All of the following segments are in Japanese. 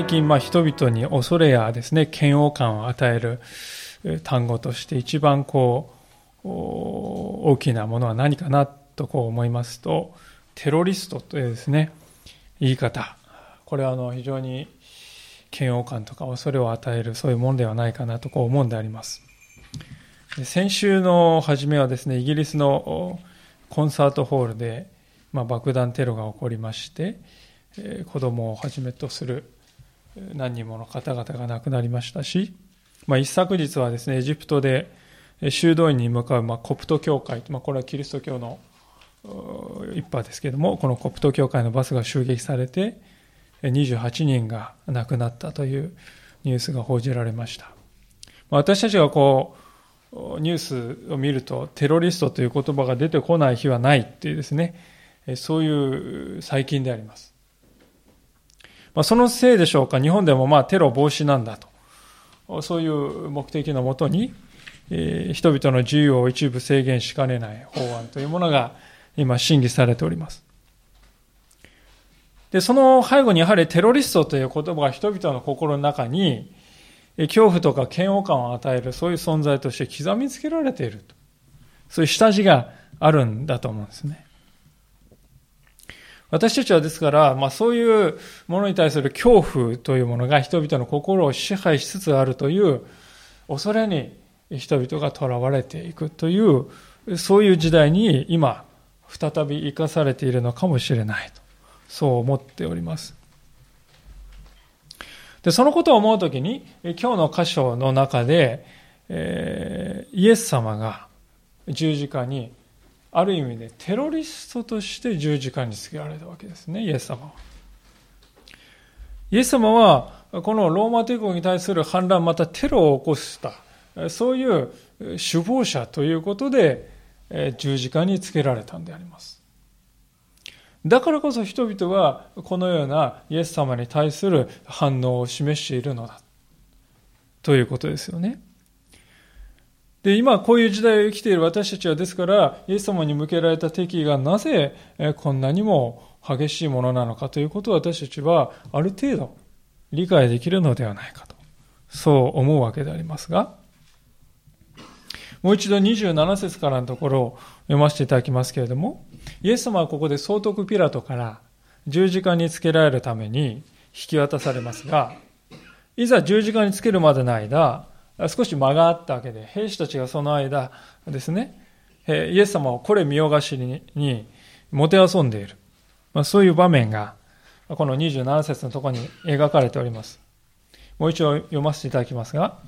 最近、まあ、人々に恐れやですね、嫌悪感を与える単語として一番こう、大きなものは何かなとこう思いますと、テロリストというですね、言い方。これはあの非常に嫌悪感とか恐れを与えるそういうものではないかなとこう思うんであります。先週の初めはですね、イギリスのコンサートホールで、まあ、爆弾テロが起こりまして、え子供をはじめとする何人もの方々が亡くなりましたし、まあ、一昨日はですね、エジプトで修道院に向かう、ま、コプト教会、まあ、これはキリスト教の一派ですけれども、このコプト教会のバスが襲撃されて、28人が亡くなったというニュースが報じられました。私たちがこう、ニュースを見ると、テロリストという言葉が出てこない日はないっていうですね、そういう最近であります。まあ、そのせいでしょうか、日本でもまあテロ防止なんだと、そういう目的のもとに、えー、人々の自由を一部制限しかねない法案というものが今審議されております。で、その背後にやはりテロリストという言葉が人々の心の中に恐怖とか嫌悪感を与えるそういう存在として刻みつけられていると。そういう下地があるんだと思うんですね。私たちはですから、まあそういうものに対する恐怖というものが人々の心を支配しつつあるという恐れに人々が囚われていくという、そういう時代に今、再び生かされているのかもしれないと、そう思っております。で、そのことを思うときに、今日の箇所の中で、えー、イエス様が十字架にある意味でテロリストとして十字架につけられたわけですね、イエス様は。イエス様は、このローマ帝国に対する反乱、またテロを起こした、そういう首謀者ということで、十字架につけられたんであります。だからこそ人々はこのようなイエス様に対する反応を示しているのだ。ということですよね。で、今こういう時代を生きている私たちはですから、イエス様に向けられた敵意がなぜこんなにも激しいものなのかということを私たちはある程度理解できるのではないかと、そう思うわけでありますが、もう一度27節からのところを読ませていただきますけれども、イエス様はここで総督ピラトから十字架につけられるために引き渡されますが、いざ十字架につけるまでの間、少し間があったわけで、兵士たちがその間ですね、イエス様をこれ見よがしにもてあそんでいる。まあ、そういう場面が、この27節のところに描かれております。もう一度読ませていただきますが、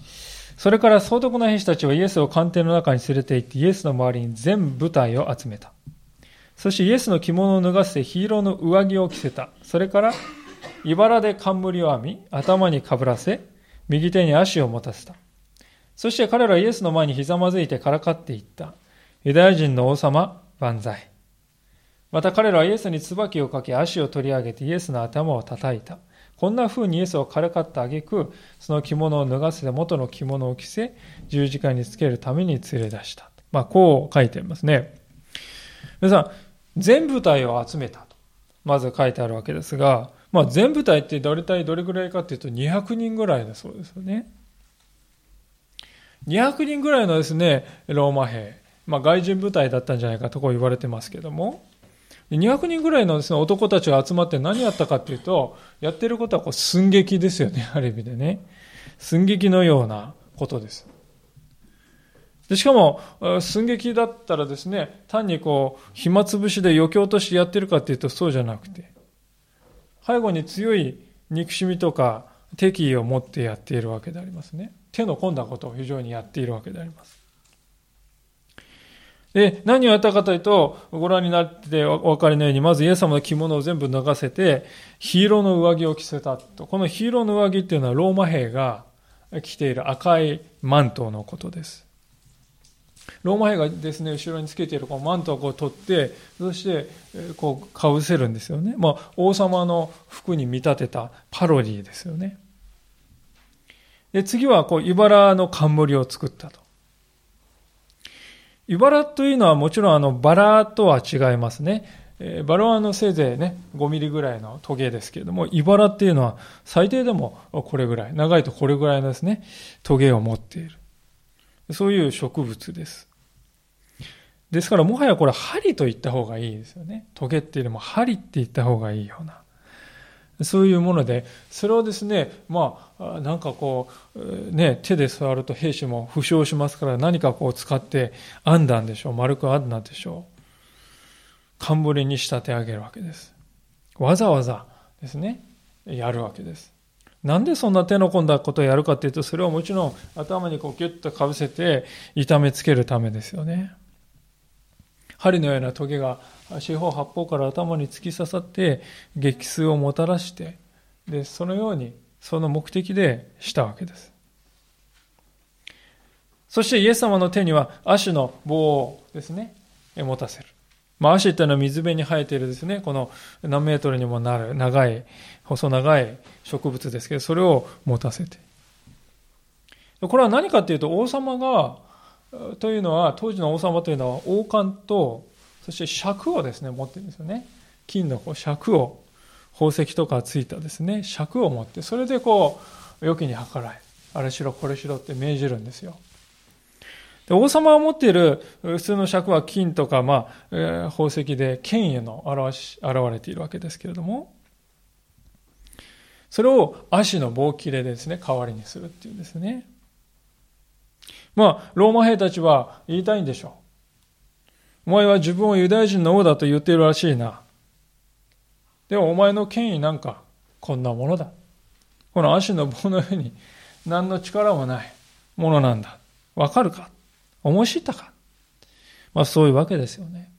それから総督の兵士たちはイエスを官邸の中に連れて行ってイエスの周りに全部隊を集めた。そしてイエスの着物を脱がせて黄色の上着を着せた。それから、茨で冠を編み、頭にかぶらせ、右手に足を持たせた。そして彼らはイエスの前にひざまずいてからかっていった。ユダヤ人の王様、万歳。また彼らはイエスに椿をかけ足を取り上げてイエスの頭を叩いた。こんな風にイエスをからかってあげく、その着物を脱がせて元の着物を着せ、十字架につけるために連れ出した。まあ、こう書いてありますね。皆さん、全部隊を集めたと。まず書いてあるわけですが、まあ、全部隊ってどれ隊どれぐらいかっていうと200人ぐらいだそうですよね。200人ぐらいのですね、ローマ兵、まあ、外人部隊だったんじゃないかとこう言われてますけども、200人ぐらいのですね、男たちが集まって何やったかっていうと、やってることはこう寸劇ですよね、ある意味でね。寸劇のようなことです。でしかも、寸劇だったらですね、単にこう、暇つぶしで余興としてやってるかっていうとそうじゃなくて、背後に強い憎しみとか敵意を持ってやっているわけでありますね。手の込んだことを非常にやっているわけであります。で、何をやったかというと、ご覧になってお分かりのように、まずイエス様の着物を全部脱がせて、ヒーローの上着を着せたと。このヒーローの上着っていうのはローマ兵が着ている赤いマントのことです。ローマ兵がですね、後ろにつけているこのマントをこう取って、そして、こう、かぶせるんですよね。まあ、王様の服に見立てたパロディですよね。で、次は、こう、茨の冠を作ったと。茨というのはもちろん、あの、バラとは違いますね。えバラはあのせいぜいね、5ミリぐらいのトゲですけれども、イバラっていうのは最低でもこれぐらい、長いとこれぐらいのですね、トゲを持っている。そういう植物です。ですからもはやこれ針と言った方がいいですよね。トゲっていうよりも針って言った方がいいような。そういうもので、それをですね、まあ、なんかこう、ね、手で触ると兵士も負傷しますから何かこう使って編んだんでしょう。丸く編んだんでしょう。冠に仕立て上げるわけです。わざわざですね、やるわけです。なんでそんな手の込んだことをやるかっていうと、それをもちろん頭にこうギュッとかぶせて痛めつけるためですよね。針のようなトゲが四方八方から頭に突き刺さって激痛をもたらしてでそのようにその目的でしたわけですそしてイエス様の手には足の棒をですね持たせるまあ、足っていうのは水辺に生えているですね、この何メートルにもなる長い、細長い植物ですけど、それを持たせて。これは何かっていうと、王様が、というのは、当時の王様というのは王冠と、そして尺をですね、持ってるんですよね。金のこう尺を、宝石とかついたですね、尺を持って、それでこう、良きに計らい、あれしろこれしろって命じるんですよ。で王様が持っている普通の尺は金とか、まあ、えー、宝石で権威の表し、現れているわけですけれども、それを足の棒切れでですね、代わりにするっていうんですね。まあ、ローマ兵たちは言いたいんでしょう。お前は自分をユダヤ人の王だと言っているらしいな。でもお前の権威なんかこんなものだ。この足の棒のように何の力もないものなんだ。わかるか？思い知ったか？まあそういうわけですよね。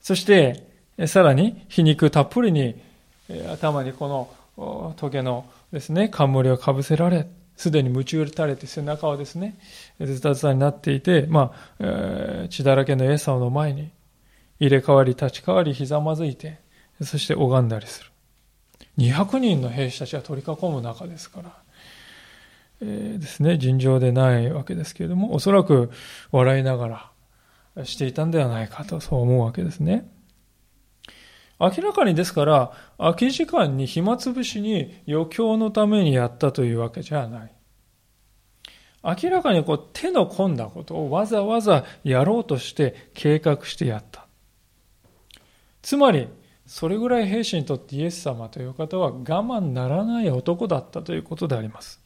そして、さらに皮肉たっぷりに頭にこのトゲのですね、冠をかぶせられ、すでに夢中打たれて背中はですね、ズタズタになっていて、まあ、血だらけのエス様の前に入れ替わり立ち替わりひざまずいて、そして拝んだりする。200人の兵士たちが取り囲む中ですから、えー、ですね、尋常でないわけですけれども、おそらく笑いながらしていたんではないかと、そう思うわけですね。明らかにですから、空き時間に暇つぶしに余興のためにやったというわけじゃない。明らかにこう手の込んだことをわざわざやろうとして計画してやった。つまり、それぐらい兵士にとってイエス様という方は我慢ならない男だったということであります。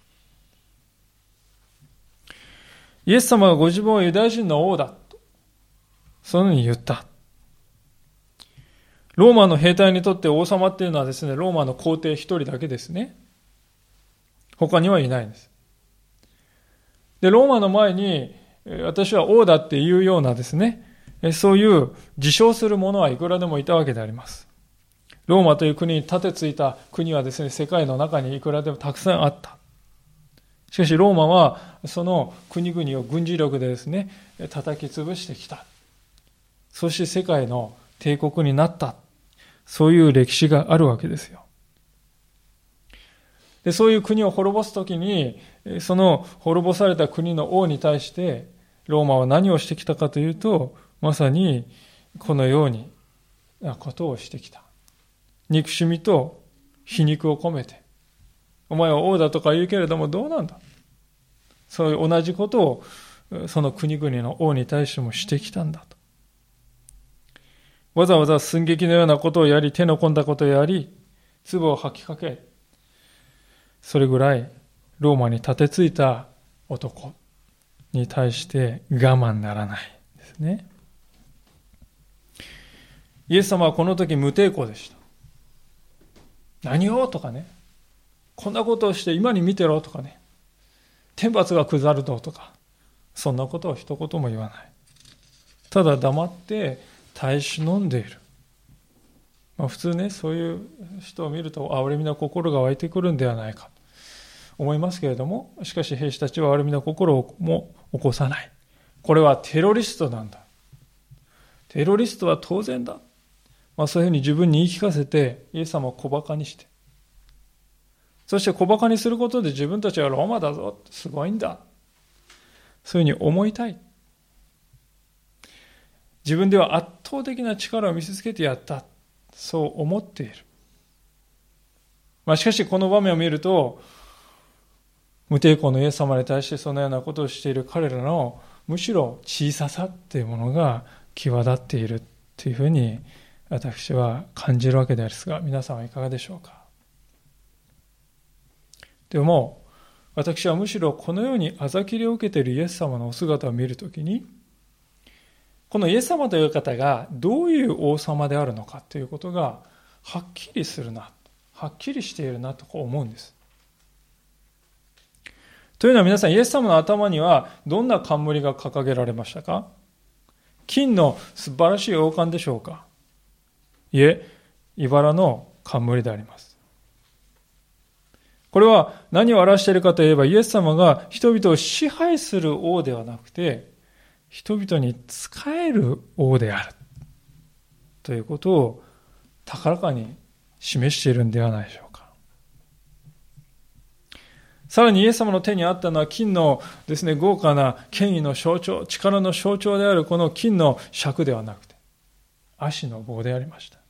イエス様がご自分はユダヤ人の王だと、そのように言った。ローマの兵隊にとって王様っていうのはですね、ローマの皇帝一人だけですね。他にはいないんです。で、ローマの前に、私は王だっていうようなですね、そういう自称する者はいくらでもいたわけであります。ローマという国に立てついた国はですね、世界の中にいくらでもたくさんあった。しかしローマはその国々を軍事力でですね、叩き潰してきた。そして世界の帝国になった。そういう歴史があるわけですよ。でそういう国を滅ぼすときに、その滅ぼされた国の王に対して、ローマは何をしてきたかというと、まさにこのようになことをしてきた。憎しみと皮肉を込めて、お前は王だとか言うけれどもどうなんだ？そういう同じことをその国々の王に対してもしてきたんだと。わざわざ寸劇のようなことをやり、手の込んだことをやり、粒を吐きかけ、それぐらいローマに立てついた男に対して我慢ならないですね。イエス様はこの時無抵抗でした。何を？とかね。こんなことをして今に見てろとかね。天罰が下るととか。そんなことを一言も言わない。ただ黙って耐え忍んでいる。まあ、普通ね、そういう人を見ると、憐れみの心が湧いてくるんではないかと思いますけれども、しかし兵士たちは憐れみの心も起こさない。これはテロリストなんだ。テロリストは当然だ。まあ、そういうふうに自分に言い聞かせて、イエス様を小馬鹿にして、そして小馬鹿にすることで自分たちはローマだぞ、すごいんだ。そういうふうに思いたい。自分では圧倒的な力を見せつけてやった。そう思っている。まあ、しかしこの場面を見ると、無抵抗のイエス様に対してそのようなことをしている彼らのむしろ小ささっていうものが際立っているというふうに私は感じるわけですが皆さんはいかがでしょうか？でも私はむしろこのようにあざきりを受けているイエス様のお姿を見るときにこのイエス様という方がどういう王様であるのかということがはっきりするなはっきりしているなと思うんです。というのは皆さん、イエス様の頭にはどんな冠が掲げられましたか？金の素晴らしい王冠でしょうか？いえ、茨の冠であります。これは何を表しているかといえば、イエス様が人々を支配する王ではなくて、人々に仕える王である。ということを高らかに示しているんではないでしょうか。さらにイエス様の手にあったのは金のですね、豪華な権威の象徴、力の象徴であるこの金の尺ではなくて、足の棒でありました。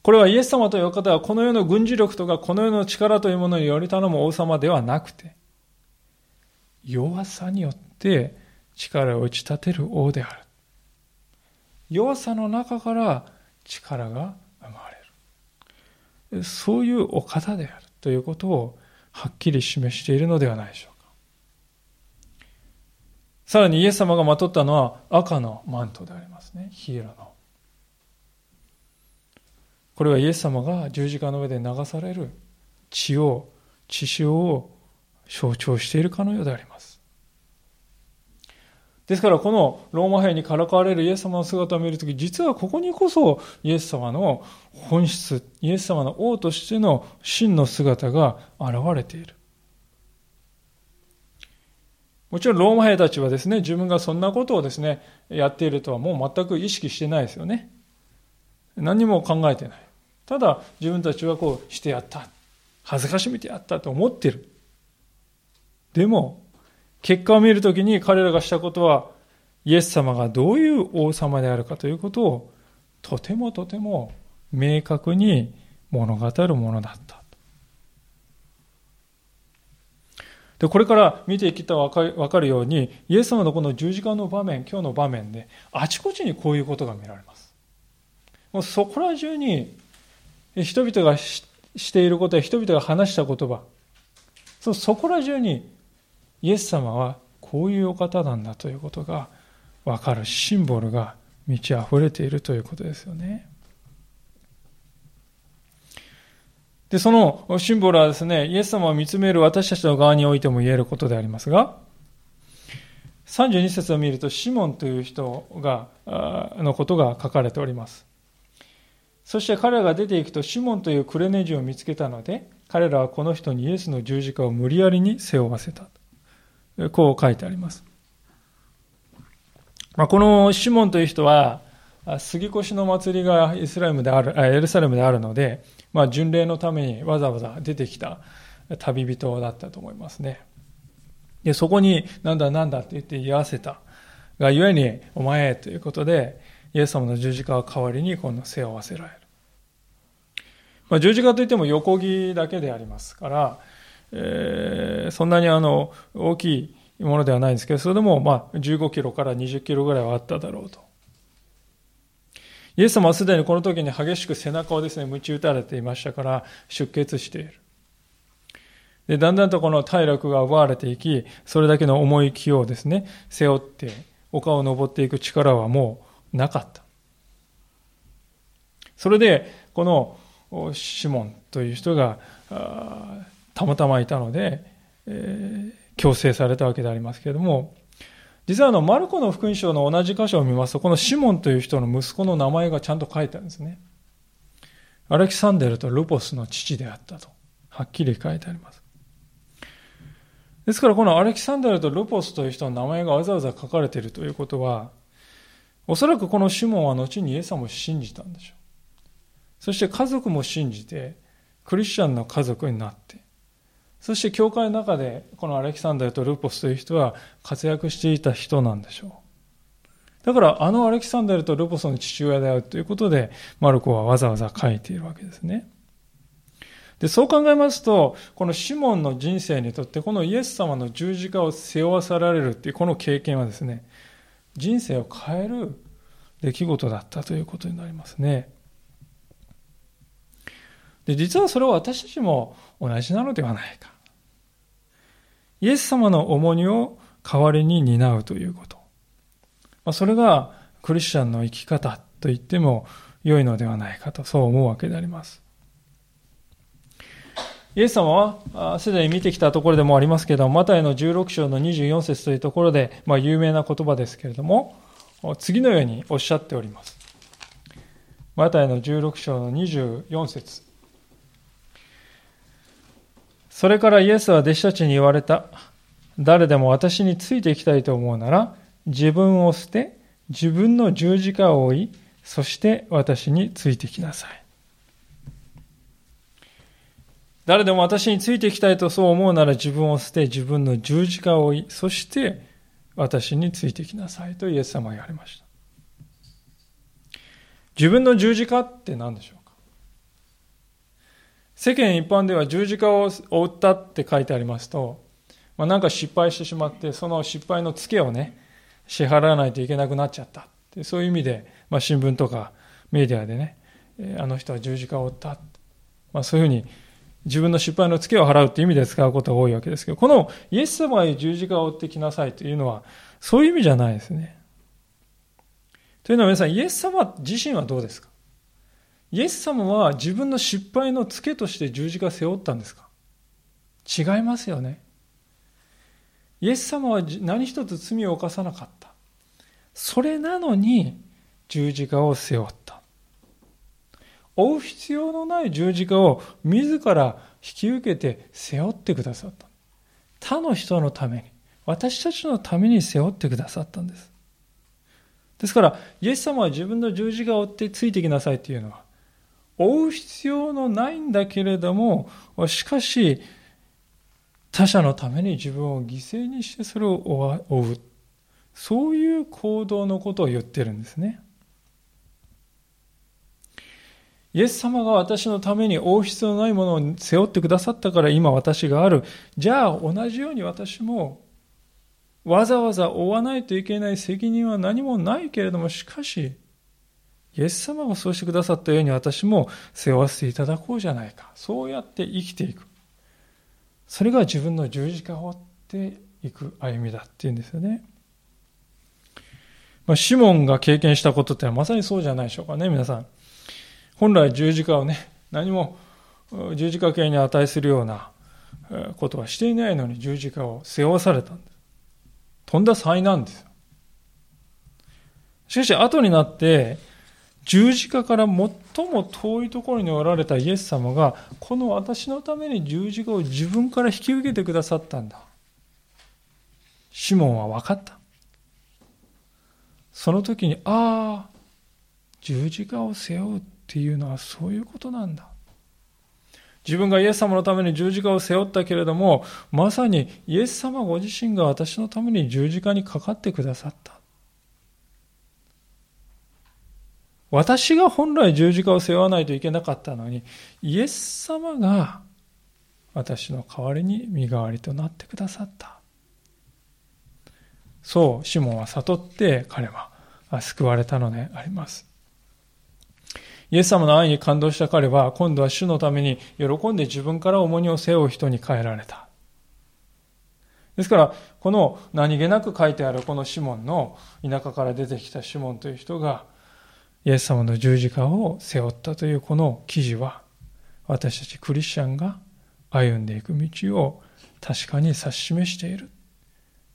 これはイエス様という方はこの世の軍事力とかこの世の力というものにより頼む王様ではなくて、弱さによって力を打ち立てる王である。弱さの中から力が生まれる。そういうお方である。ということをはっきり示しているのではないでしょうか。さらにイエス様がまとったのは赤のマントでありますね。ヒーロの。これはイエス様が十字架の上で流される血を、血潮を象徴しているかのようであります。ですからこのローマ兵にからかわれるイエス様の姿を見るとき、実はここにこそイエス様の本質、イエス様の王としての真の姿が現れている。もちろんローマ兵たちはですね、自分がそんなことをですね、やっているとはもう全く意識してないですよね。何も考えてない。ただ自分たちはこうしてやった。恥ずかしめてやったと思ってる。でも、結果を見るときに彼らがしたことは、イエス様がどういう王様であるかということを、とてもとても明確に物語るものだった。で、これから見ていきたらわかるように、イエス様のこの十字架の場面、今日の場面で、あちこちにこういうことが見られます。もうそこら中に、人々がしていることや人々が話した言葉、そこら中にイエス様はこういうお方なんだということが分かるシンボルが満ち溢れているということですよね。で、そのシンボルはですね、イエス様を見つめる私たちの側においても言えることでありますが、32節を見ると、シモンという人が、のことが書かれております。そして彼らが出ていくと、シモンというクレネジを見つけたので、彼らはこの人にイエスの十字架を無理やりに背負わせた。こう書いてあります。まあ、このシモンという人は、杉越の祭りがイスラムである、エルサレムであるので、まあ、巡礼のためにわざわざ出てきた旅人だったと思いますね。で、そこに、なんだなんだって言って言わせた。がゆえに、お前ということで、イエス様の十字架を代わりにこの背負わせられる。まあ、十字架といっても横木だけでありますから、え、そんなにあの大きいものではないんですけど、それでもまあ15キロから20キロぐらいはあっただろうと。イエス様はすでにこの時に激しく背中をですね、鞭打たれていましたから出血している。で、だんだんとこの体力が奪われていき、それだけの重い気をですね、背負って丘を登っていく力はもうなかった。それで、このシモンという人が、たまたまいたので、えー、強制されたわけでありますけれども、実はあの、マルコの福音書の同じ箇所を見ますと、このシモンという人の息子の名前がちゃんと書いてあるんですね。アレキサンデルとルポスの父であったと、はっきり書いてあります。ですからこのアレキサンデルとルポスという人の名前がわざわざ書かれているということは、おそらくこのシモンは後にイエス様を信じたんでしょう。そして家族も信じて、クリスチャンの家族になって、そして教会の中でこのアレキサンダルとルポスという人は活躍していた人なんでしょう。だからあのアレキサンダルとルポソの父親であるということで、マルコはわざわざ書いているわけですね。で、そう考えますと、このシモンの人生にとって、このイエス様の十字架を背負わさられるっていうこの経験はですね、人生を変える出来事だったということになりますね。で、実はそれは私たちも同じなのではないか。イエス様の重荷を代わりに担うということ。まあ、それがクリスチャンの生き方と言っても良いのではないかと、そう思うわけであります。イエス様は、すでに見てきたところでもありますけど、マタイの16章の24節というところで、まあ、有名な言葉ですけれども、次のようにおっしゃっております。マタイの16章の24節それからイエスは弟子たちに言われた。誰でも私についていきたいと思うなら、自分を捨て、自分の十字架を追い、そして私についてきなさい。誰でも私についていきたいとそう思うなら自分を捨て自分の十字架を追い、そして私についてきなさいとイエス様は言われました。自分の十字架って何でしょう？世間一般では十字架を追ったって書いてありますと、まあ、なんか失敗してしまって、その失敗のツケをね、支払わないといけなくなっちゃったってそういう意味で、まあ、新聞とかメディアでね、あの人は十字架を追った、まあ、そういうふうに自分の失敗のツケを払うという意味で使うことが多いわけですけど、このイエス様が十字架を追ってきなさいというのは、そういう意味じゃないですね。というのは皆さん、イエス様自身はどうですか？イエス様は自分の失敗のツケとして十字架を背負ったんですか？違いますよね。イエス様は何一つ罪を犯さなかった。それなのに十字架を背負った。負う必要のない十字架を自ら引き受けて背負ってくださった。他の人のために、私たちのために背負ってくださったんです。ですから、イエス様は自分の十字架を追ってついてきなさいというのは、追う必要のないんだけれども、しかし、他者のために自分を犠牲にしてそれを追う。そういう行動のことを言ってるんですね。イエス様が私のために王室のないものを背負ってくださったから今私がある。じゃあ同じように私もわざわざ追わないといけない責任は何もないけれども、しかし、イエス様がそうしてくださったように私も背負わせていただこうじゃないか。そうやって生きていく。それが自分の十字架を追っていく歩みだっていうんですよね。まあ、シモンが経験したことってのはまさにそうじゃないでしょうかね、皆さん。本来十字架をね、何も十字架形に値するようなことはしていないのに十字架を背負わされたんです。とんだ災難ですよ。しかし後になって十字架から最も遠いところにおられたイエス様がこの私のために十字架を自分から引き受けてくださったんだ。シモンは分かった。その時に、ああ、十字架を背負うっていうのはそういうことなんだ。自分がイエス様のために十字架を背負ったけれども、まさにイエス様ご自身が私のために十字架にかかってくださった。私が本来十字架を背負わないといけなかったのに、イエス様が私の代わりに身代わりとなってくださった。そう、シモンは悟って彼は救われたのであります。イエス様の愛に感動した彼は、今度は主のために喜んで自分から重荷を背負う人に変えられた。ですから、この何気なく書いてあるこのシモンの田舎から出てきたシモンという人が、イエス様の十字架を背負ったというこの記事は、私たちクリスチャンが歩んでいく道を確かに指し示している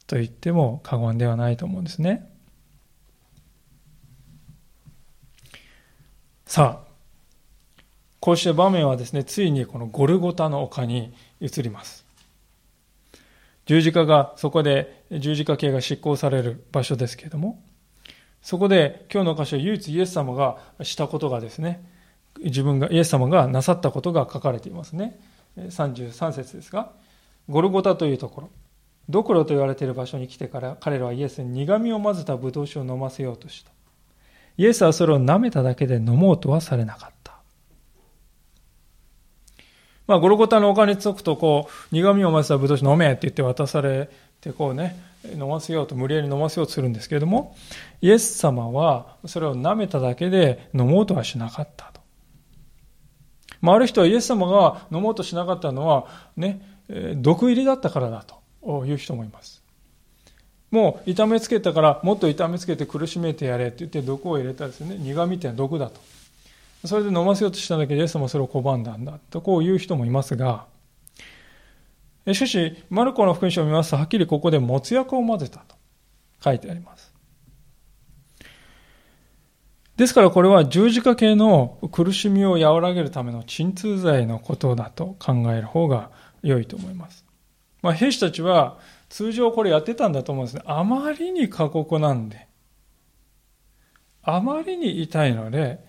と言っても過言ではないと思うんですね。さあ、こうして場面はですね、ついにこのゴルゴタの丘に移ります。十字架が、そこで十字架刑が執行される場所ですけれども、そこで今日の箇所、唯一イエス様がしたことがですね、自分が、イエス様がなさったことが書かれていますね。33節ですが、ゴルゴタというところ、ドクロと言われている場所に来てから彼らはイエスに苦味を混ぜたブドウ酒を飲ませようとした。イエスはそれを舐めただけで飲もうとはされなかった。まあ、ゴルゴタの丘につくと、こう、苦味を混ぜたブドウ酒飲めって言って渡されて、こうね、飲ませようと、無理やり飲ませようとするんですけれども、イエス様はそれを舐めただけで飲もうとはしなかったと。まあ、ある人はイエス様が飲もうとしなかったのは、ね、毒入りだったからだという人もいます。もう痛めつけたからもっと痛めつけて苦しめてやれって言って毒を入れたですね苦味ってのは毒だとそれで飲ませようとしただけどイエス様はそれを拒んだんだとこういう人もいますがしかしマルコの福音書を見ますとはっきりここでもつ薬を混ぜたと書いてありますですからこれは十字架系の苦しみを和らげるための鎮痛剤のことだと考える方が良いと思います。まあ、兵士たちは通常これやってたんだと思うんですね。あまりに過酷なんで、あまりに痛いので、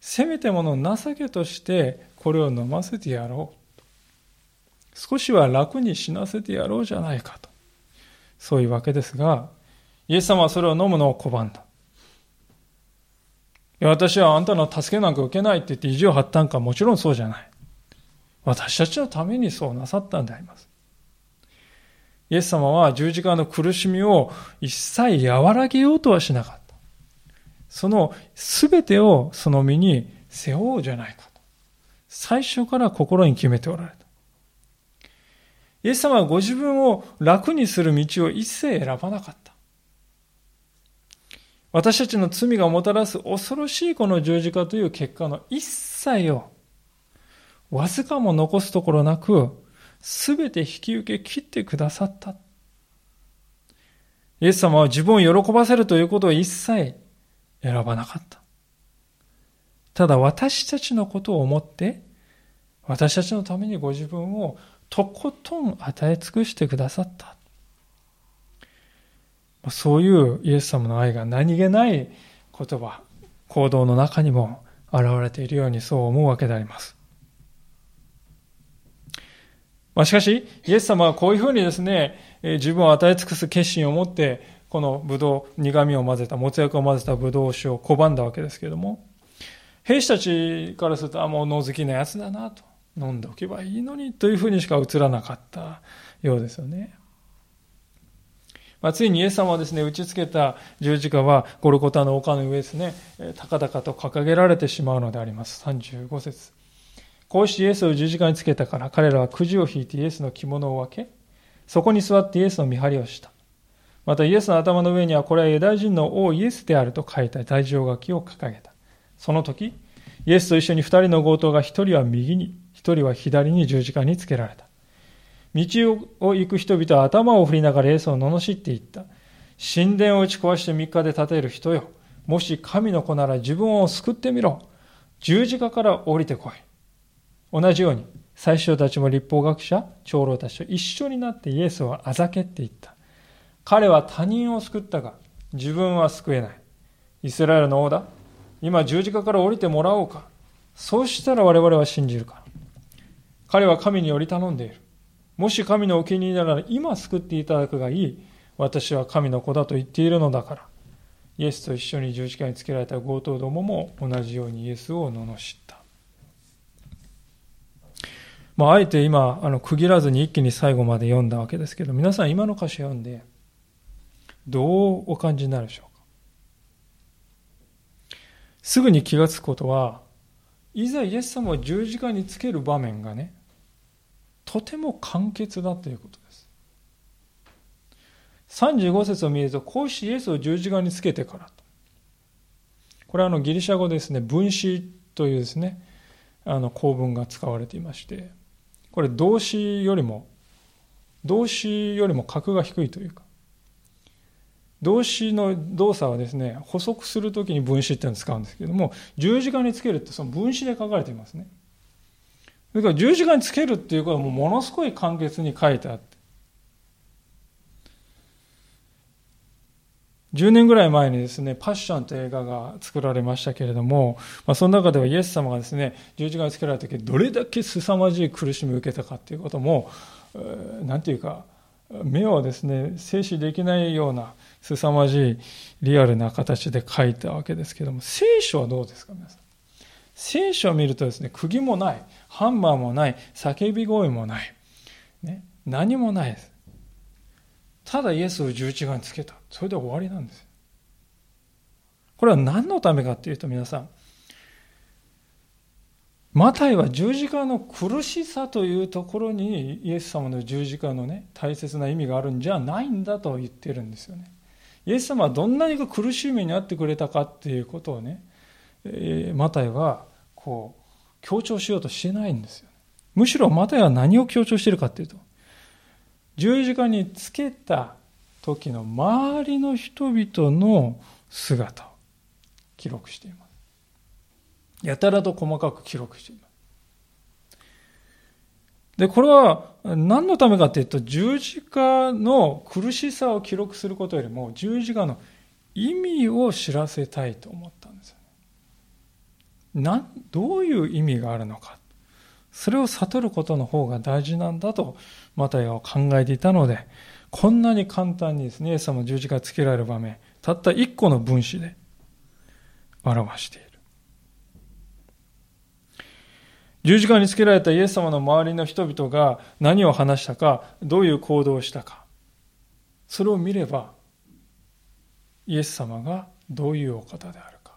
せめてもの情けとしてこれを飲ませてやろう。少しは楽に死なせてやろうじゃないかと。そういうわけですが、イエス様はそれを飲むのを拒んだ。いや私はあんたの助けなんか受けないって言って意地を張ったんかもちろんそうじゃない。私たちのためにそうなさったんであります。イエス様は十字架の苦しみを一切和らげようとはしなかった。その全てをその身に背負うじゃないかと。最初から心に決めておられた。イエス様はご自分を楽にする道を一切選ばなかった。私たちの罪がもたらす恐ろしいこの十字架という結果の一切をわずかも残すところなく、すべて引き受け切ってくださった。イエス様は自分を喜ばせるということを一切選ばなかった。ただ私たちのことを思って、私たちのためにご自分をとことん与え尽くしてくださった。そういうイエス様の愛が何気ない言葉、行動の中にも現れているようにそう思うわけであります。まあ、しかし、イエス様はこういうふうにですね、自分を与え尽くす決心を持って、このブドウ、苦味を混ぜた、もつ薬を混ぜたブドウ酒を拒んだわけですけれども、兵士たちからすると、あ、もう脳好きなやつだなと、飲んでおけばいいのにというふうにしか映らなかったようですよね。まあ、ついにイエス様はですね、打ち付けた十字架はゴルゴタの丘の上ですね、高々と掲げられてしまうのであります。35節こうしてイエスを十字架につけたから彼らはくじを引いてイエスの着物を分け、そこに座ってイエスの見張りをした。またイエスの頭の上にはこれはユダヤ人の王イエスであると書いた大乗書きを掲げた。その時、イエスと一緒に二人の強盗が一人は右に、一人は左に十字架につけられた。道を行く人々は頭を振りながらイエスを罵っていった。神殿を打ち壊して三日で建てる人よ。もし神の子なら自分を救ってみろ。十字架から降りてこい。同じように、最初たちも立法学者、長老たちと一緒になってイエスをあざけっていった。彼は他人を救ったが、自分は救えない。イスラエルの王だ。今十字架から降りてもらおうか。そうしたら我々は信じるから。彼は神により頼んでいる。もし神のお気に入りなら今救っていただくがいい。私は神の子だと言っているのだから。イエスと一緒に十字架につけられた強盗どもも同じようにイエスを罵った。まあ、あえて今、あの、区切らずに一気に最後まで読んだわけですけど、皆さん今の歌詞読んで、どうお感じになるでしょう？すぐに気がつくことは、いざイエス様を十字架につける場面がね、とても簡潔だということです。35節を見ると、こうしてイエスを十字架につけてからと。これはあのギリシャ語ですね、分子というですね、あの構文が使われていまして、これ動詞よりも動詞よりも格が低いというか動詞の動作はですね補足するときに分詞っていうのを使うんですけども十字架につけるってその分詞で書かれていますね。それから十字架につけるっていうことはもうものすごい簡潔に書いてあって。10年ぐらい前にですね、パッションという映画が作られましたけれども、まあ、その中ではイエス様がですね、十字架につけられた時、どれだけ凄まじい苦しみを受けたかということも、何て言うか目をですね静止できないような凄まじいリアルな形で書いたわけですけども聖書はどうですか皆さん？聖書を見るとですね釘もないハンマーもない叫び声もない、ね、何もないです。ただイエスを十字架につけた。それで終わりなんですこれは何のためかっていうと皆さんマタイは十字架の苦しさというところにイエス様の十字架のね大切な意味があるんじゃないんだと言ってるんですよね。イエス様はどんなに苦しい目に遭ってくれたかっていうことをね、えー、マタイはこう強調しようとしてないんですよ。むしろマタイは何を強調してるかっていうと十字架につけた時の周りの人々の姿を記録しています。やたらと細かく記録しています。で、これは何のためかというと、十字架の苦しさを記録することよりも、十字架の意味を知らせたいと思ったんですよね。などういう意味があるのか。それを悟ることの方が大事なんだと、マタイは考えていたので、こんなに簡単にですね、イエス様十字架つけられる場面、たった一個の分子で表している。十字架につけられたイエス様の周りの人々が何を話したか、どういう行動をしたか、それを見れば、イエス様がどういうお方であるか、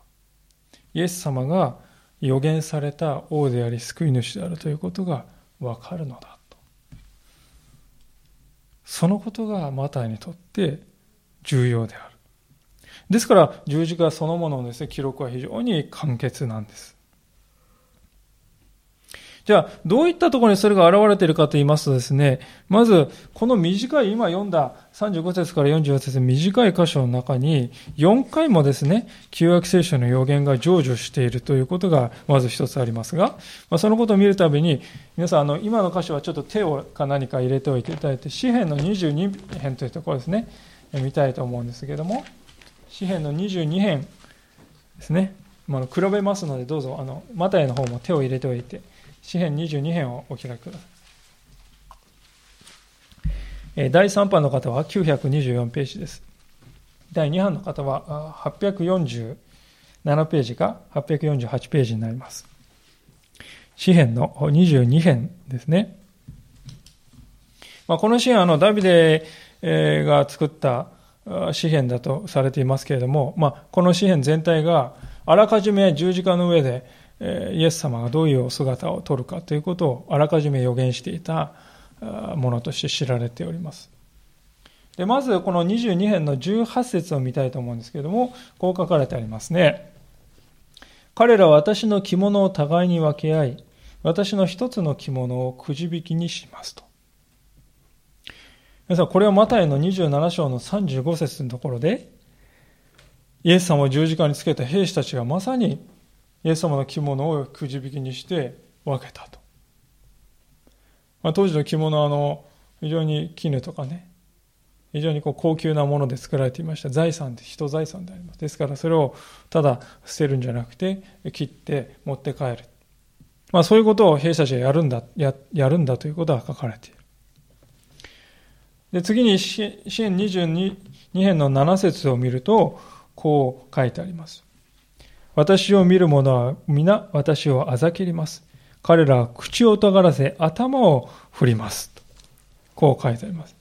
イエス様が予言された王であり救い主であるということがわかるのだと。そのことがマタイにとって重要である。ですから、十字架そのもののですね、記録は非常に簡潔なんです。じゃあ、どういったところにそれが現れているかと言いますとですね、まず、この短い、今読んだ35節から44節短い箇所の中に、4回もですね、旧約聖書の予言が成就しているということが、まず一つありますが、まあ、そのことを見るたびに、皆さん、あの、今の箇所はちょっと手をか何か入れておいていただいて、詩篇の22編というところですね、見たいと思うんですけども、詩篇の22編ですね、まあ、比べますので、どうぞ、あの、マタイの方も手を入れておいて、詩編22編をお開きください。第3版の方は924ページです。第2版の方は847ページか848ページになります。詩編の22編ですね。まあ、この詩はあのダビデが作った詩篇だとされていますけれども、まあ、この詩篇全体があらかじめ十字架の上でイエス様がどういうお姿をとるかということをあらかじめ予言していたものとして知られております。でまずこの22編の18節を見たいと思うんですけれども、こう書かれてありますね。彼らは私の着物を互いに分け合い、私の一つの着物をくじ引きにしますと。皆さん、これはマタイの27章の35節のところで、イエス様を十字架につけた兵士たちがまさにイエス様の着物をくじ引きにして分けたと。まあ、当時の着物はあの非常に絹とかね、非常にこう高級なもので作られていました。財産で人財産であります。ですからそれをただ捨てるんじゃなくて切って持って帰る、まあ、そういうことを兵士たちがやるんだややるんだということが書かれている。で次に支援22編の7節を見るとこう書いてあります。私を見る者は皆私をあざけります。彼らは口を尖らせ頭を振ります。こう書いてあります。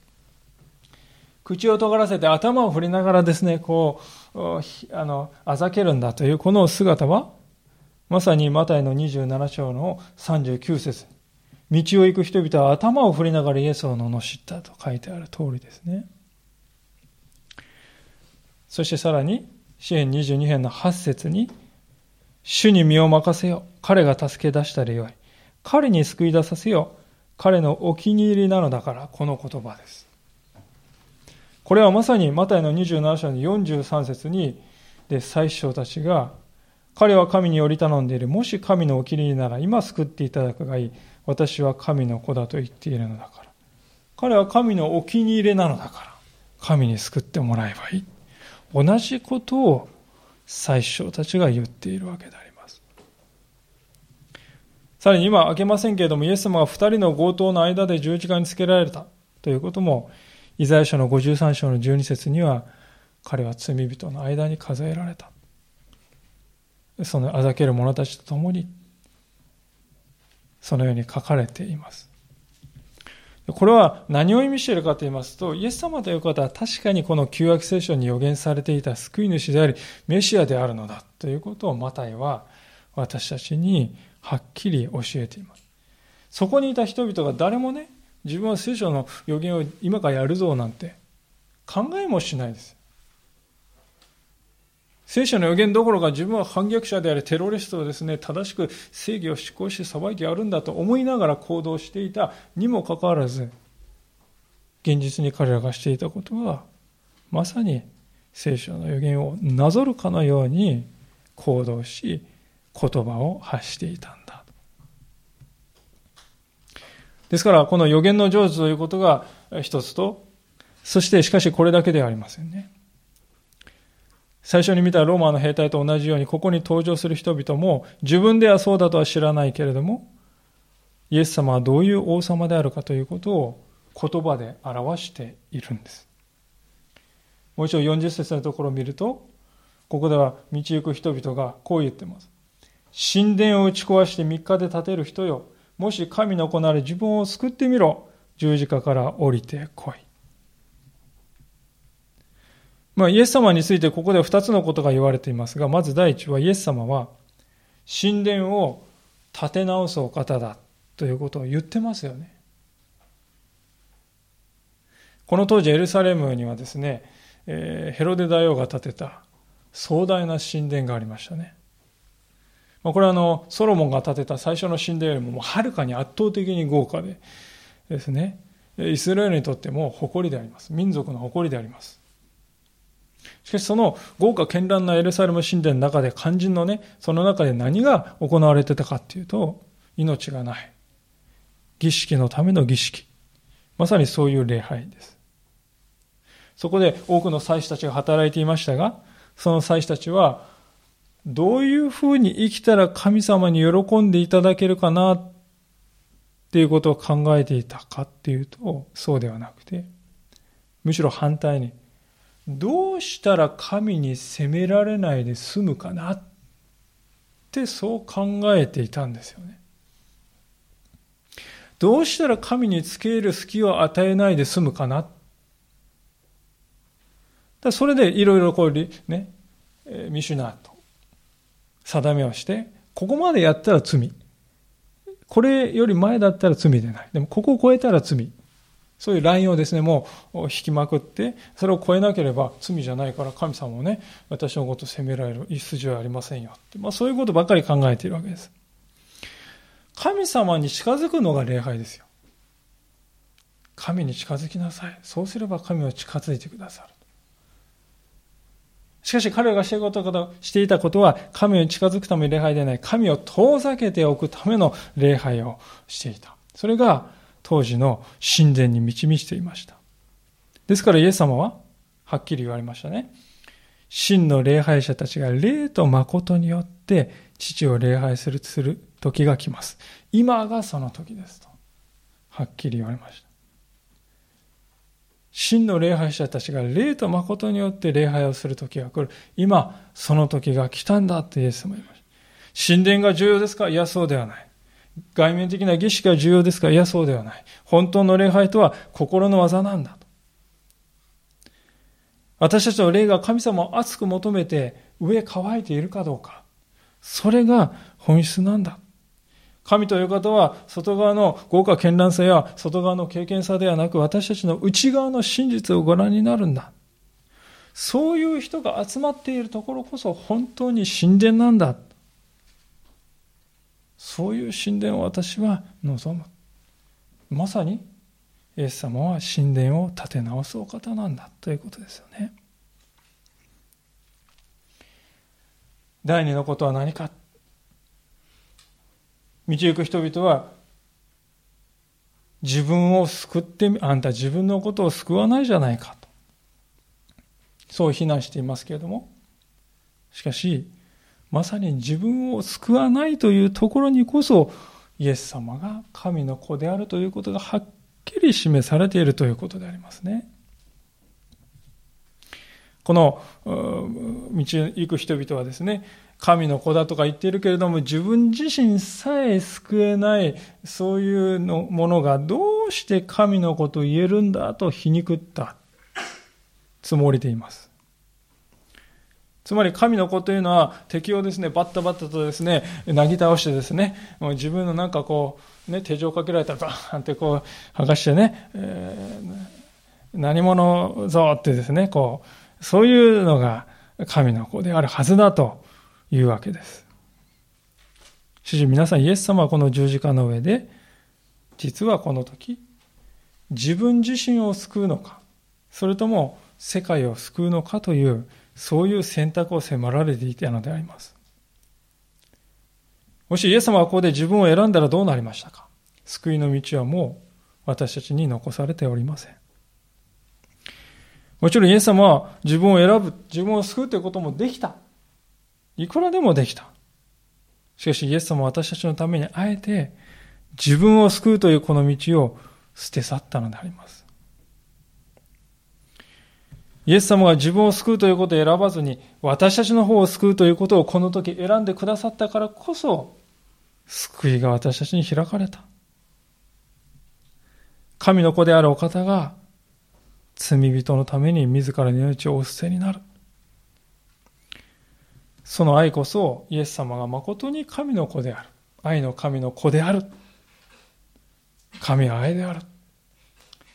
口を尖らせて頭を振りながらですね、こう、あの、あざけるんだというこの姿は、まさにマタイの27章の39節道を行く人々は頭を振りながらイエスを罵ったと書いてある通りですね。そしてさらに、詩篇22編の8節に、主に身を任せよ。彼が助け出したらよい。彼に救い出させよ。彼のお気に入りなのだから、この言葉です。これはまさにマタイの27章の43節に、で、最初たちが、彼は神により頼んでいる。もし神のお気に入りなら、今救っていただくがいい。私は神の子だと言っているのだから。彼は神のお気に入りなのだから、神に救ってもらえばいい。同じことを最初たちが言っているわけであります。さらに今開けませんけれども、イエス様が二人の強盗の間で十字架につけられたということも、イザヤ書の53章の12節には、彼は罪人の間に数えられた。そのあざける者たちと共に、そのように書かれています。これは何を意味しているかと言いますと、イエス様という方は確かにこの旧約聖書に予言されていた救い主であり、メシアであるのだということをマタイは私たちにはっきり教えています。そこにいた人々が誰もね、自分は聖書の予言を今からやるぞなんて考えもしないです。聖書の予言どころか自分は反逆者でありテロリストをですね、正しく正義を執行して裁いてやるんだと思いながら行動していたにもかかわらず、現実に彼らがしていたことは、まさに聖書の予言をなぞるかのように行動し、言葉を発していたんだ。ですから、この予言の成就ということが一つと、そしてしかしこれだけではありませんね。最初に見たローマの兵隊と同じように、ここに登場する人々も、自分ではそうだとは知らないけれども、イエス様はどういう王様であるかということを言葉で表しているんです。もう一度40節のところを見ると、ここでは道行く人々がこう言ってます。神殿を打ち壊して3日で建てる人よ。もし神の行われ自分を救ってみろ。十字架から降りてこい。まあ、イエス様についてここで2つのことが言われていますが、まず第一はイエス様は神殿を建て直すお方だということを言ってますよね。この当時エルサレムにはですね、えー、ヘロデ大王が建てた壮大な神殿がありましたね。まあ、これはあのソロモンが建てた最初の神殿よりもはるかに圧倒的に豪華でですね、イスラエルにとっても誇りであります。民族の誇りであります。しかしその豪華絢爛なエルサレム神殿の中で肝心のね、その中で何が行われてたかっていうと、命がない。儀式のための儀式。まさにそういう礼拝です。そこで多くの祭司たちが働いていましたが、その祭司たちは、どういうふうに生きたら神様に喜んでいただけるかなっていうことを考えていたかっていうと、そうではなくて、むしろ反対に、どうしたら神に責められないで済むかなってそう考えていたんですよね。どうしたら神につけ入る隙を与えないで済むかなだそれでいろいろこう、ね、ミシュナーと定めをして、ここまでやったら罪。これより前だったら罪でない。でもここを超えたら罪。そういうラインをですね、もう引きまくって、それを超えなければ罪じゃないから神様もね、私のことを責められる筋はありませんよって。まあそういうことばっかり考えているわけです。神様に近づくのが礼拝ですよ。神に近づきなさい。そうすれば神は近づいてくださる。しかし彼らがしてしていたことは神に近づくための礼拝でない。神を遠ざけておくための礼拝をしていた。それが当時の神殿に導いていました。ですからイエス様ははっきり言われましたね。真の礼拝者たちが霊と誠によって父を礼拝するする時が来ます。今がその時ですと。はっきり言われました。真の礼拝者たちが霊と誠によって礼拝をする時が来る。今、その時が来たんだってイエス様言いました。神殿が重要ですか？いや、そうではない。外面的な儀式が重要ですかいや、そうではない。本当の礼拝とは心の技なんだと。私たちの霊が神様を熱く求めて上乾いているかどうか。それが本質なんだ。神という方は外側の豪華絢爛さや外側の経験さではなく私たちの内側の真実をご覧になるんだ。そういう人が集まっているところこそ本当に神殿なんだ。そういう神殿を私は望む。まさに、イエス様は神殿を建て直すお方なんだということですよね。第二のことは何か。道行く人々は、自分を救ってあんた自分のことを救わないじゃないかと。そう非難していますけれども、しかし、まさに自分を救わないというところにこそ、イエス様が神の子であるということがはっきり示されているということでありますね。この道行く人々はですね、神の子だとか言っているけれども、自分自身さえ救えない、そういうのものがどうして神の子と言えるんだと皮肉ったつもりでいます。つまり神の子というのは敵をですね、バッタバッタとですね、なぎ倒してですね、もう自分のなんかこう、ね、手錠をかけられたらバーンってこう、剥がしてね、えー、何者ぞってですね、こう、そういうのが神の子であるはずだというわけです。主人皆さん、イエス様はこの十字架の上で、実はこの時、自分自身を救うのか、それとも世界を救うのかというそういう選択を迫られていたのであります。もしイエス様がここで自分を選んだらどうなりましたか？救いの道はもう私たちに残されておりません。もちろんイエス様は自分を選ぶ、自分を救うということもできた。いくらでもできた。しかしイエス様は私たちのためにあえて自分を救うというこの道を捨て去ったのであります。イエス様が自分を救うということを選ばずに、私たちの方を救うということをこの時選んでくださったからこそ、救いが私たちに開かれた。神の子であるお方が、罪人のために自らの命をお捨てになる。その愛こそ、イエス様が誠に神の子である。愛の神の子である。神は愛である。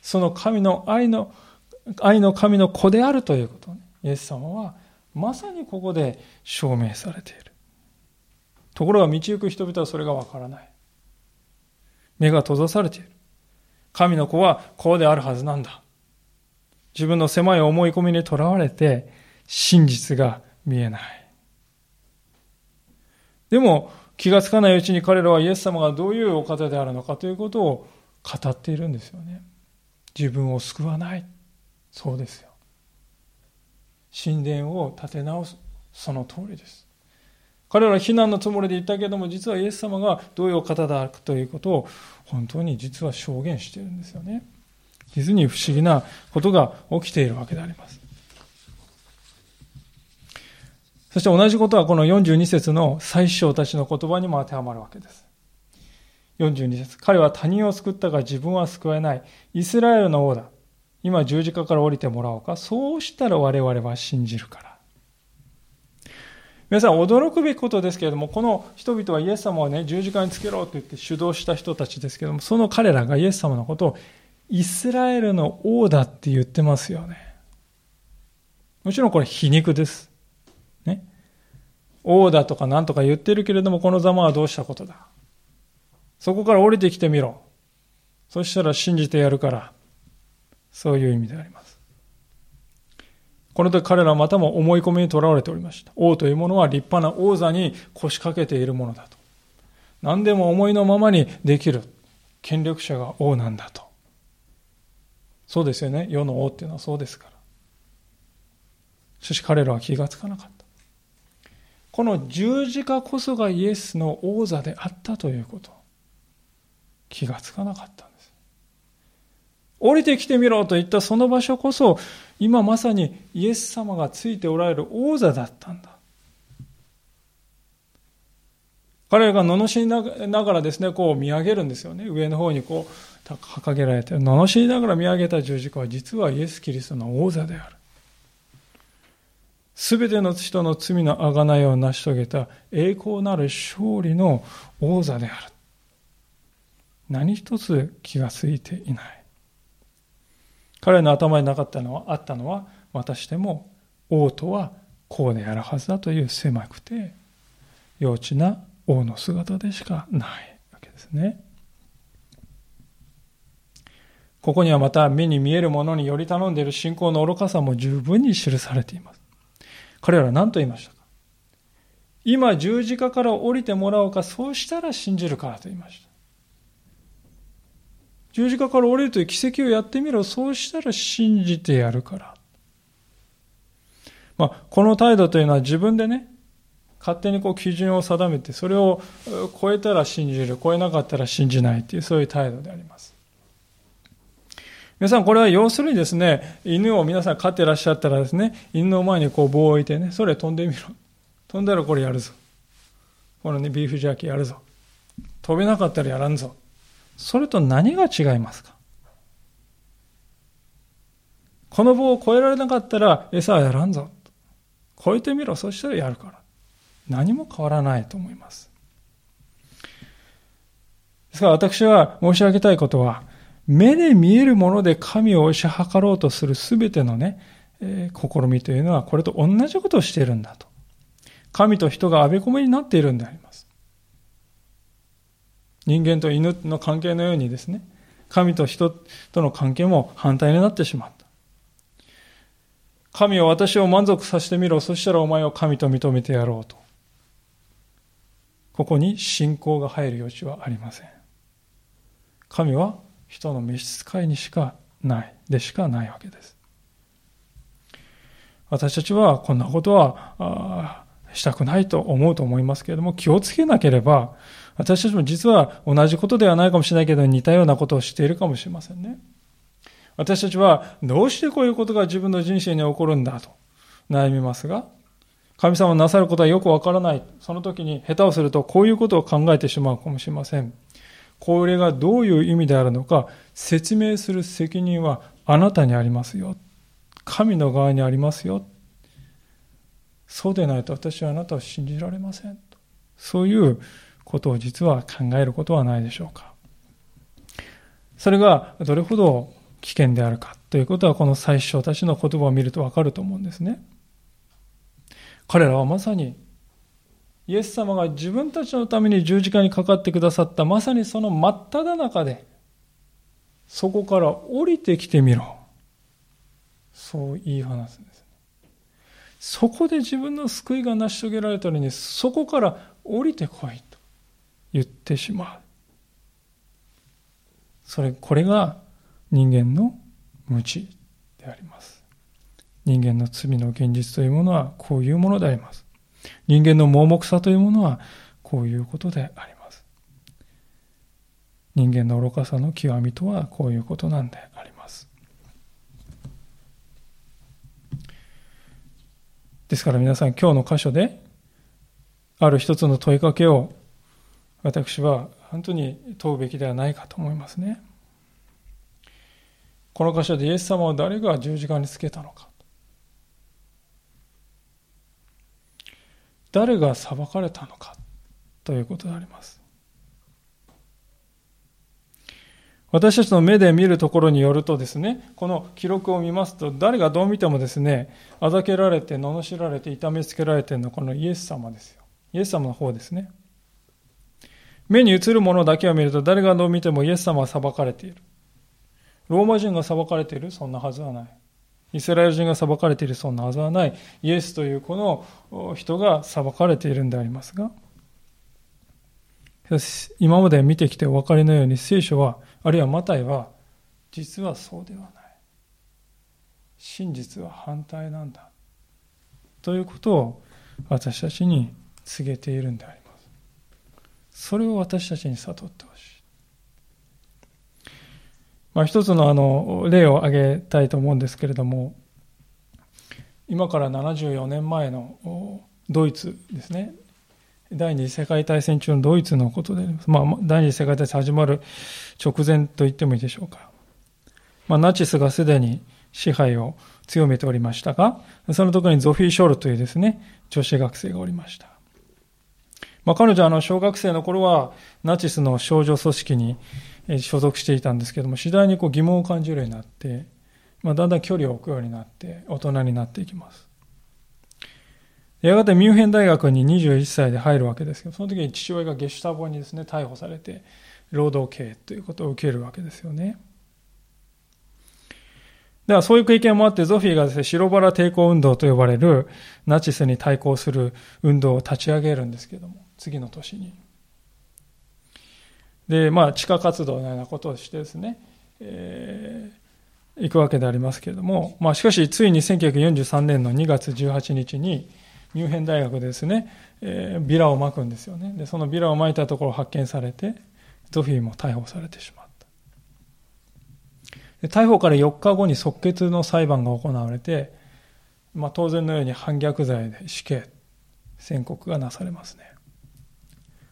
その神の愛の愛の神の子であるということを、イエス様はまさにここで証明されている。ところが道行く人々はそれがわからない。目が閉ざされている。神の子はこうであるはずなんだ。自分の狭い思い込みにとらわれて真実が見えない。でも気がつかないうちに彼らはイエス様がどういうお方であるのかということを語っているんですよね。自分を救わない。そうですよ。神殿を建て直すその通りです。彼らは非難のつもりで言ったけども実はイエス様がどういう方だということを本当に実は証言しているんですよね。実に不思議なことが起きているわけであります。そして同じことはこの42節の最首たちの言葉にも当てはまるわけです。42節彼は他人を救ったが自分は救えない。イスラエルの王だ。今十字架から降りてもらおうか。そうしたら我々は信じるから。皆さん驚くべきことですけれども、この人々はイエス様をね、十字架につけろと言って主導した人たちですけれども、その彼らがイエス様のことをイスラエルの王だって言ってますよね。もちろんこれ皮肉です。ね。王だとか何とか言ってるけれども、このざまはどうしたことだ。そこから降りてきてみろ。そしたら信じてやるから。そういう意味であります。この時彼らはまたも思い込みにとらわれておりました。王というものは立派な王座に腰掛けているものだと。何でも思いのままにできる権力者が王なんだと。そうですよね。世の王っていうのはそうですから。しかし彼らは気がつかなかった。この十字架こそがイエスの王座であったということ。気がつかなかった。降りてきてみろと言ったその場所こそ、今まさにイエス様がついておられる王座だったんだ。彼らが罵りながらですね、こう見上げるんですよね。上の方にこう、掲げられて、罵りながら見上げた十字架は実はイエス・キリストの王座である。すべての人の罪の贖いを成し遂げた栄光なる勝利の王座である。何一つ気がついていない。彼の頭になかったのは、あったのは、私でも王とはこうであるはずだという狭くて、幼稚な王の姿でしかないわけですね。ここにはまた目に見えるものにより頼んでいる信仰の愚かさも十分に記されています。彼らは何と言いましたか？今十字架から降りてもらおうか、そうしたら信じるからと言いました。十字架から降りるという奇跡をやってみろ。そうしたら信じてやるから。まあ、この態度というのは自分でね、勝手にこう基準を定めて、それを超えたら信じる、超えなかったら信じないという、そういう態度であります。皆さん、これは要するにですね、犬を皆さん飼ってらっしゃったらですね、犬の前にこう棒を置いてね、それ飛んでみろ。飛んだらこれやるぞ。このね、ビーフジャーキーやるぞ。飛べなかったらやらんぞ。それと何が違いますか？この棒を越えられなかったら餌はやらんぞ。越えてみろ。そしたらやるから。何も変わらないと思います。ですから私は申し上げたいことは、目で見えるもので神を推し量ろうとするすべてのね、えー、試みというのはこれと同じことをしているんだと。神と人があべこめになっているんであります。人間と犬の関係のようにですね、神と人との関係も反対になってしまった。神は私を満足させてみろ。そしたらお前を神と認めてやろうと。ここに信仰が入る余地はありません。神は人の召使いにしかない、でしかないわけです。私たちはこんなことはしたくないと思うと思いますけれども、気をつけなければ、私たちも実は同じことではないかもしれないけど、似たようなことをしているかもしれませんね。私たちはどうしてこういうことが自分の人生に起こるんだと悩みますが、神様なさることはよくわからない。その時に下手をするとこういうことを考えてしまうかもしれません。これがどういう意味であるのか説明する責任はあなたにありますよ。神の側にありますよ。そうでないと私はあなたを信じられません。そういうことを実は考えることはないでしょうか。それがどれほど危険であるかということはこの最初たちの言葉を見るとわかると思うんですね。彼らはまさにイエス様が自分たちのために十字架にかかってくださったまさにその真っ只中でそこから降りてきてみろ。そう言い放つんです。そこで自分の救いが成し遂げられたのにそこから降りてこいと言ってしまう。それ、これが人間の無知であります。人間の罪の現実というものはこういうものであります。人間の盲目さというものはこういうことであります。人間の愚かさの極みとはこういうことなんであります。ですから皆さん今日の箇所である一つの問いかけを私は本当に問うべきではないかと思いますね。この箇所でイエス様を誰が十字架につけたのか。誰が裁かれたのかということであります。私たちの目で見るところによるとですね、この記録を見ますと、誰がどう見てもですね、あざけられて、罵られて、痛めつけられているのはこのイエス様ですよ。イエス様の方ですね。目に映るものだけを見ると、誰がどう見てもイエス様は裁かれている。ローマ人が裁かれている？そんなはずはない。イスラエル人が裁かれている？そんなはずはない。イエスというこの人が裁かれているんでありますが、今まで見てきてお分かりのように聖書は、あるいはマタイは、実はそうではない。真実は反対なんだ。ということを私たちに告げているんであります。それを私たちに悟ってほしい。まあ、一つのあの例を挙げたいと思うんですけれども、今から74年前のドイツですね、第二次世界大戦中のドイツのことであります。まあ、第二次世界大戦始まる直前と言ってもいいでしょうか。まあ、ナチスがすでに支配を強めておりましたが、その時にゾフィー・ショールというですね、女子学生がおりました。まあ、彼女はあの小学生の頃はナチスの少女組織に所属していたんですけども、次第にこう疑問を感じるようになって、まあ、だんだん距離を置くようになって、大人になっていきます。やがてミュンヘン大学に21歳で入るわけですけど、その時に父親がゲシュタボにですね、逮捕されて、労働刑ということを受けるわけですよね。では、そういう経験もあって、ゾフィーがですね、白バラ抵抗運動と呼ばれるナチスに対抗する運動を立ち上げるんですけども、次の年に。で、まあ、地下活動のようなことをしてですね、えー、行くわけでありますけれども、まあ、しかし、ついに1943年の2月18日に、ミュンヘン大学でですね、えー、ビラを撒くんですよね。で、そのビラを撒いたところを発見されて、ゾフィーも逮捕されてしまった。で逮捕から4日後に即決の裁判が行われて、まあ、当然のように反逆罪で死刑宣告がなされますね。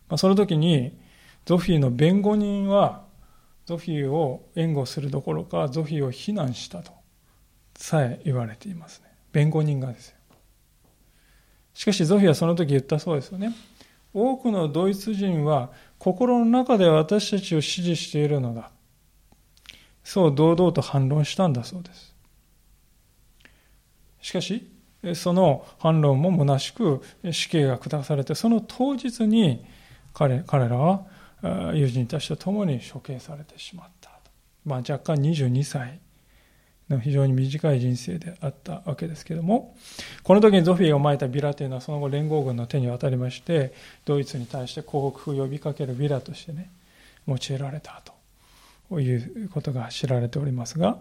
まあ、その時に、ゾフィーの弁護人は、ゾフィーを援護するどころか、ゾフィーを非難したとさえ言われていますね。弁護人がですよ。しかしゾフィーはその時言ったそうですよね。多くのドイツ人は心の中で私たちを支持しているのだ。そう堂々と反論したんだそうです。しかし、その反論も虚しく死刑が下されて、その当日に彼彼らは友人たちと共に処刑されてしまったまあ、若干22歳の非常に短い人生であったわけですけども、この時にゾフィーがまいたビラというのはその後連合軍の手に渡りまして、ドイツに対して降伏を呼びかけるビラとしてね、用いられたということが知られておりますが、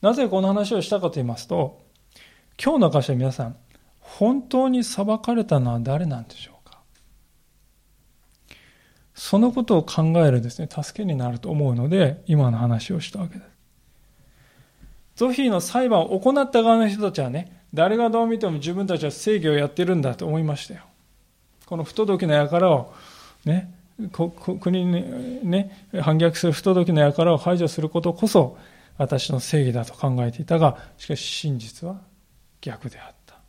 なぜこの話をしたかと言いますと、今日の箇所皆さん、本当に裁かれたのは誰なんでしょうか？そのことを考えるですね、助けになると思うので、今の話をしたわけです。ゾフィーの裁判を行った側の人たちはね、誰がどう見ても自分たちは正義をやってるんだと思いましたよ。この不届きな輩を、ね、国にね、反逆する不届きな輩を排除することこそ、私の正義だと考えていたが、しかし真実は逆であった。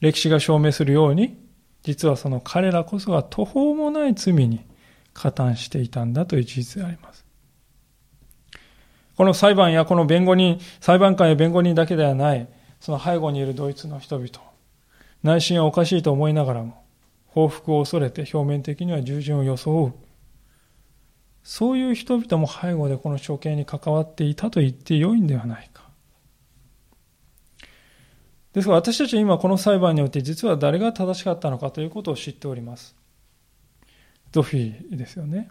歴史が証明するように、実はその彼らこそが途方もない罪に加担していたんだという事実であります。この裁判やこの弁護人、裁判官や弁護人だけではない、その背後にいるドイツの人々、内心はおかしいと思いながらも、報復を恐れて表面的には従順を装う。そういう人々も背後でこの処刑に関わっていたと言ってよいんではないか。ですが私たちは今この裁判によって実は誰が正しかったのかということを知っております。ゾフィーですよね。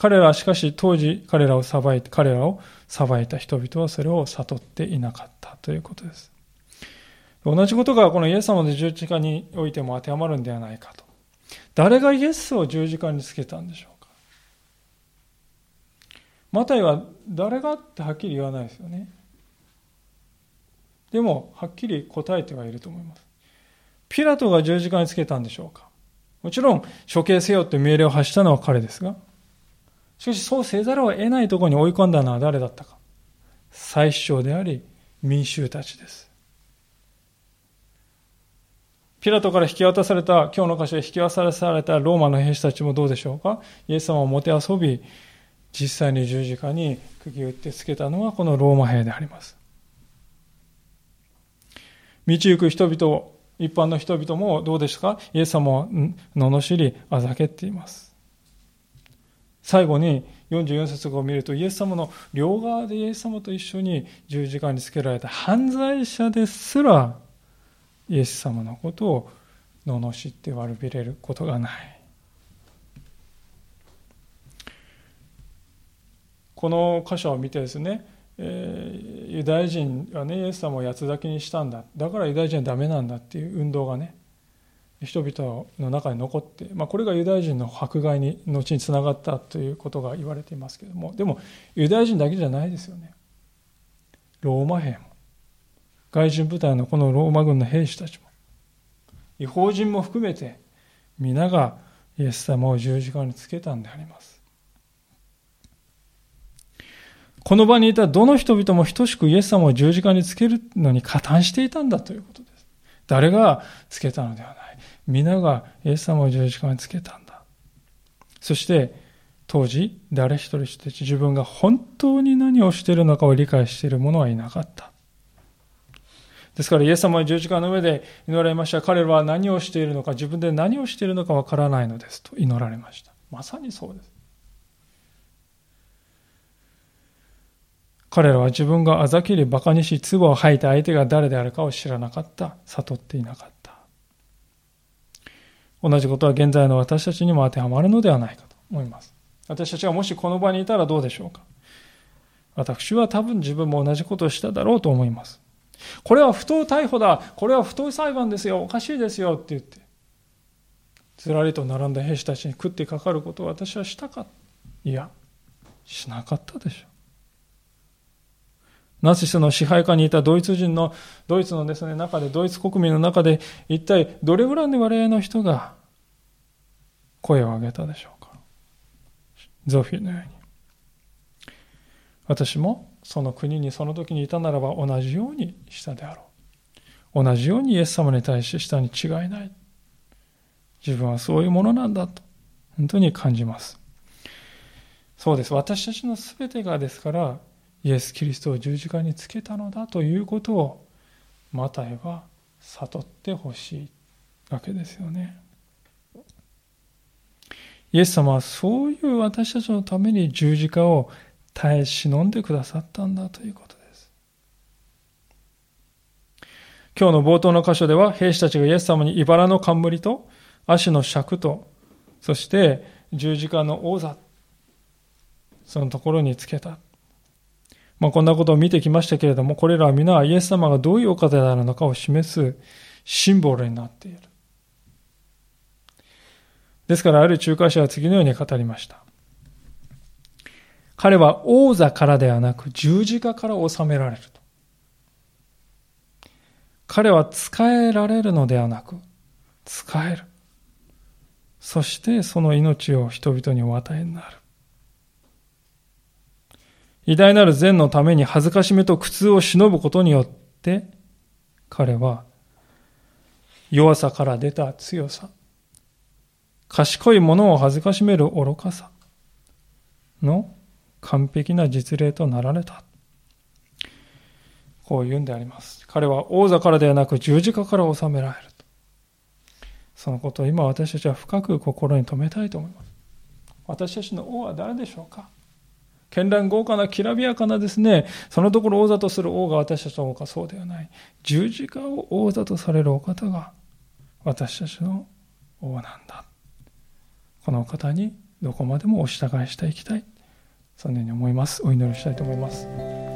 彼らはしかし当時彼らを裁いて、彼らを裁いた人々はそれを悟っていなかったということです。同じことがこのイエス様の十字架においても当てはまるんではないかと。誰がイエスを十字架につけたんでしょうかマタイは誰がってはっきり言わないですよね。でも、はっきり答えてはいると思います。ピラトが十字架につけたんでしょうかもちろん、処刑せよという命令を発したのは彼ですが、しかしそうせざるを得ないところに追い込んだのは誰だったか。最首長であり、民衆たちです。ピラトから引き渡された、今日の箇所で引き渡されたローマの兵士たちもどうでしょうかイエス様をもてあそび、実際に十字架に釘を打ってつけたのはこのローマ兵であります。道行く人々、一般の人々もどうですか？イエス様を罵り、あざけっています。最後に44節を見ると、イエス様の両側でイエス様と一緒に十字架につけられた犯罪者ですら、イエス様のことを罵って悪びれることがない。この箇所を見てですね、えー、ユダヤ人がねイエス様を八つ咲きにしたんだだからユダヤ人はダメなんだっていう運動がね人々の中に残って、まあ、これがユダヤ人の迫害に後につながったということが言われていますけれどもでもユダヤ人だけじゃないですよねローマ兵も外人部隊のこのローマ軍の兵士たちも違法人も含めて皆がイエス様を十字架につけたんでありますこの場にいたどの人々も等しくイエス様を十字架につけるのに加担していたんだということです。誰がつけたのではない。皆がイエス様を十字架につけたんだ。そして、当時、誰一人一人自分が本当に何をしているのかを理解している者はいなかった。ですから、イエス様は十字架の上で祈られました。彼らは何をしているのか、自分で何をしているのかわからないのですと祈られました。まさにそうです。彼らは自分があざきり馬鹿にし、唾を吐いた相手が誰であるかを知らなかった。悟っていなかった。同じことは現在の私たちにも当てはまるのではないかと思います。私たちがもしこの場にいたらどうでしょうか。私は多分自分も同じことをしただろうと思います。これは不当逮捕だ。これは不当裁判ですよ。おかしいですよ。って言って。ずらりと並んだ兵士たちに食ってかかることを私はしたか。いや、しなかったでしょう。ナチスの支配下にいたドイツ人の、ドイツのですね、中で、ドイツ国民の中で、一体どれぐらいの割合の人が声を上げたでしょうか。ゾフィーのように。私もその国にその時にいたならば同じようにしたであろう。同じようにイエス様に対してしたに違いない。自分はそういうものなんだと、本当に感じます。そうです。私たちの全てがですから、イエス・キリストを十字架につけたのだということを、マタイは悟ってほしいわけですよね。イエス様はそういう私たちのために十字架を耐え忍んでくださったんだということです。今日の冒頭の箇所では兵士たちがイエス様に茨の冠と足の尺とそして十字架の王座そのところにつけた。まあ、こんなことを見てきましたけれども、これらは皆イエス様がどういうお方であるのかを示すシンボルになっている。ですから、ある仲介者は次のように語りました。彼は王座からではなく十字架から治められると。彼は使えられるのではなく、使える。そしてその命を人々にお与えになる。偉大なる善のために恥ずかしめと苦痛を忍ぶことによって、彼は弱さから出た強さ、賢い者を恥ずかしめる愚かさの完璧な実例となられた。こう言うんであります。彼は王座からではなく十字架から治められる。そのことを今私たちは深く心に留めたいと思います。私たちの王は誰でしょうか？絢爛豪華なきらびやかなですね、そのところ王座とする王が私たちの王かそうではない。十字架を王座とされるお方が私たちの王なんだ。この方にどこまでもお従いしていきたい。そのように思います。お祈りしたいと思います。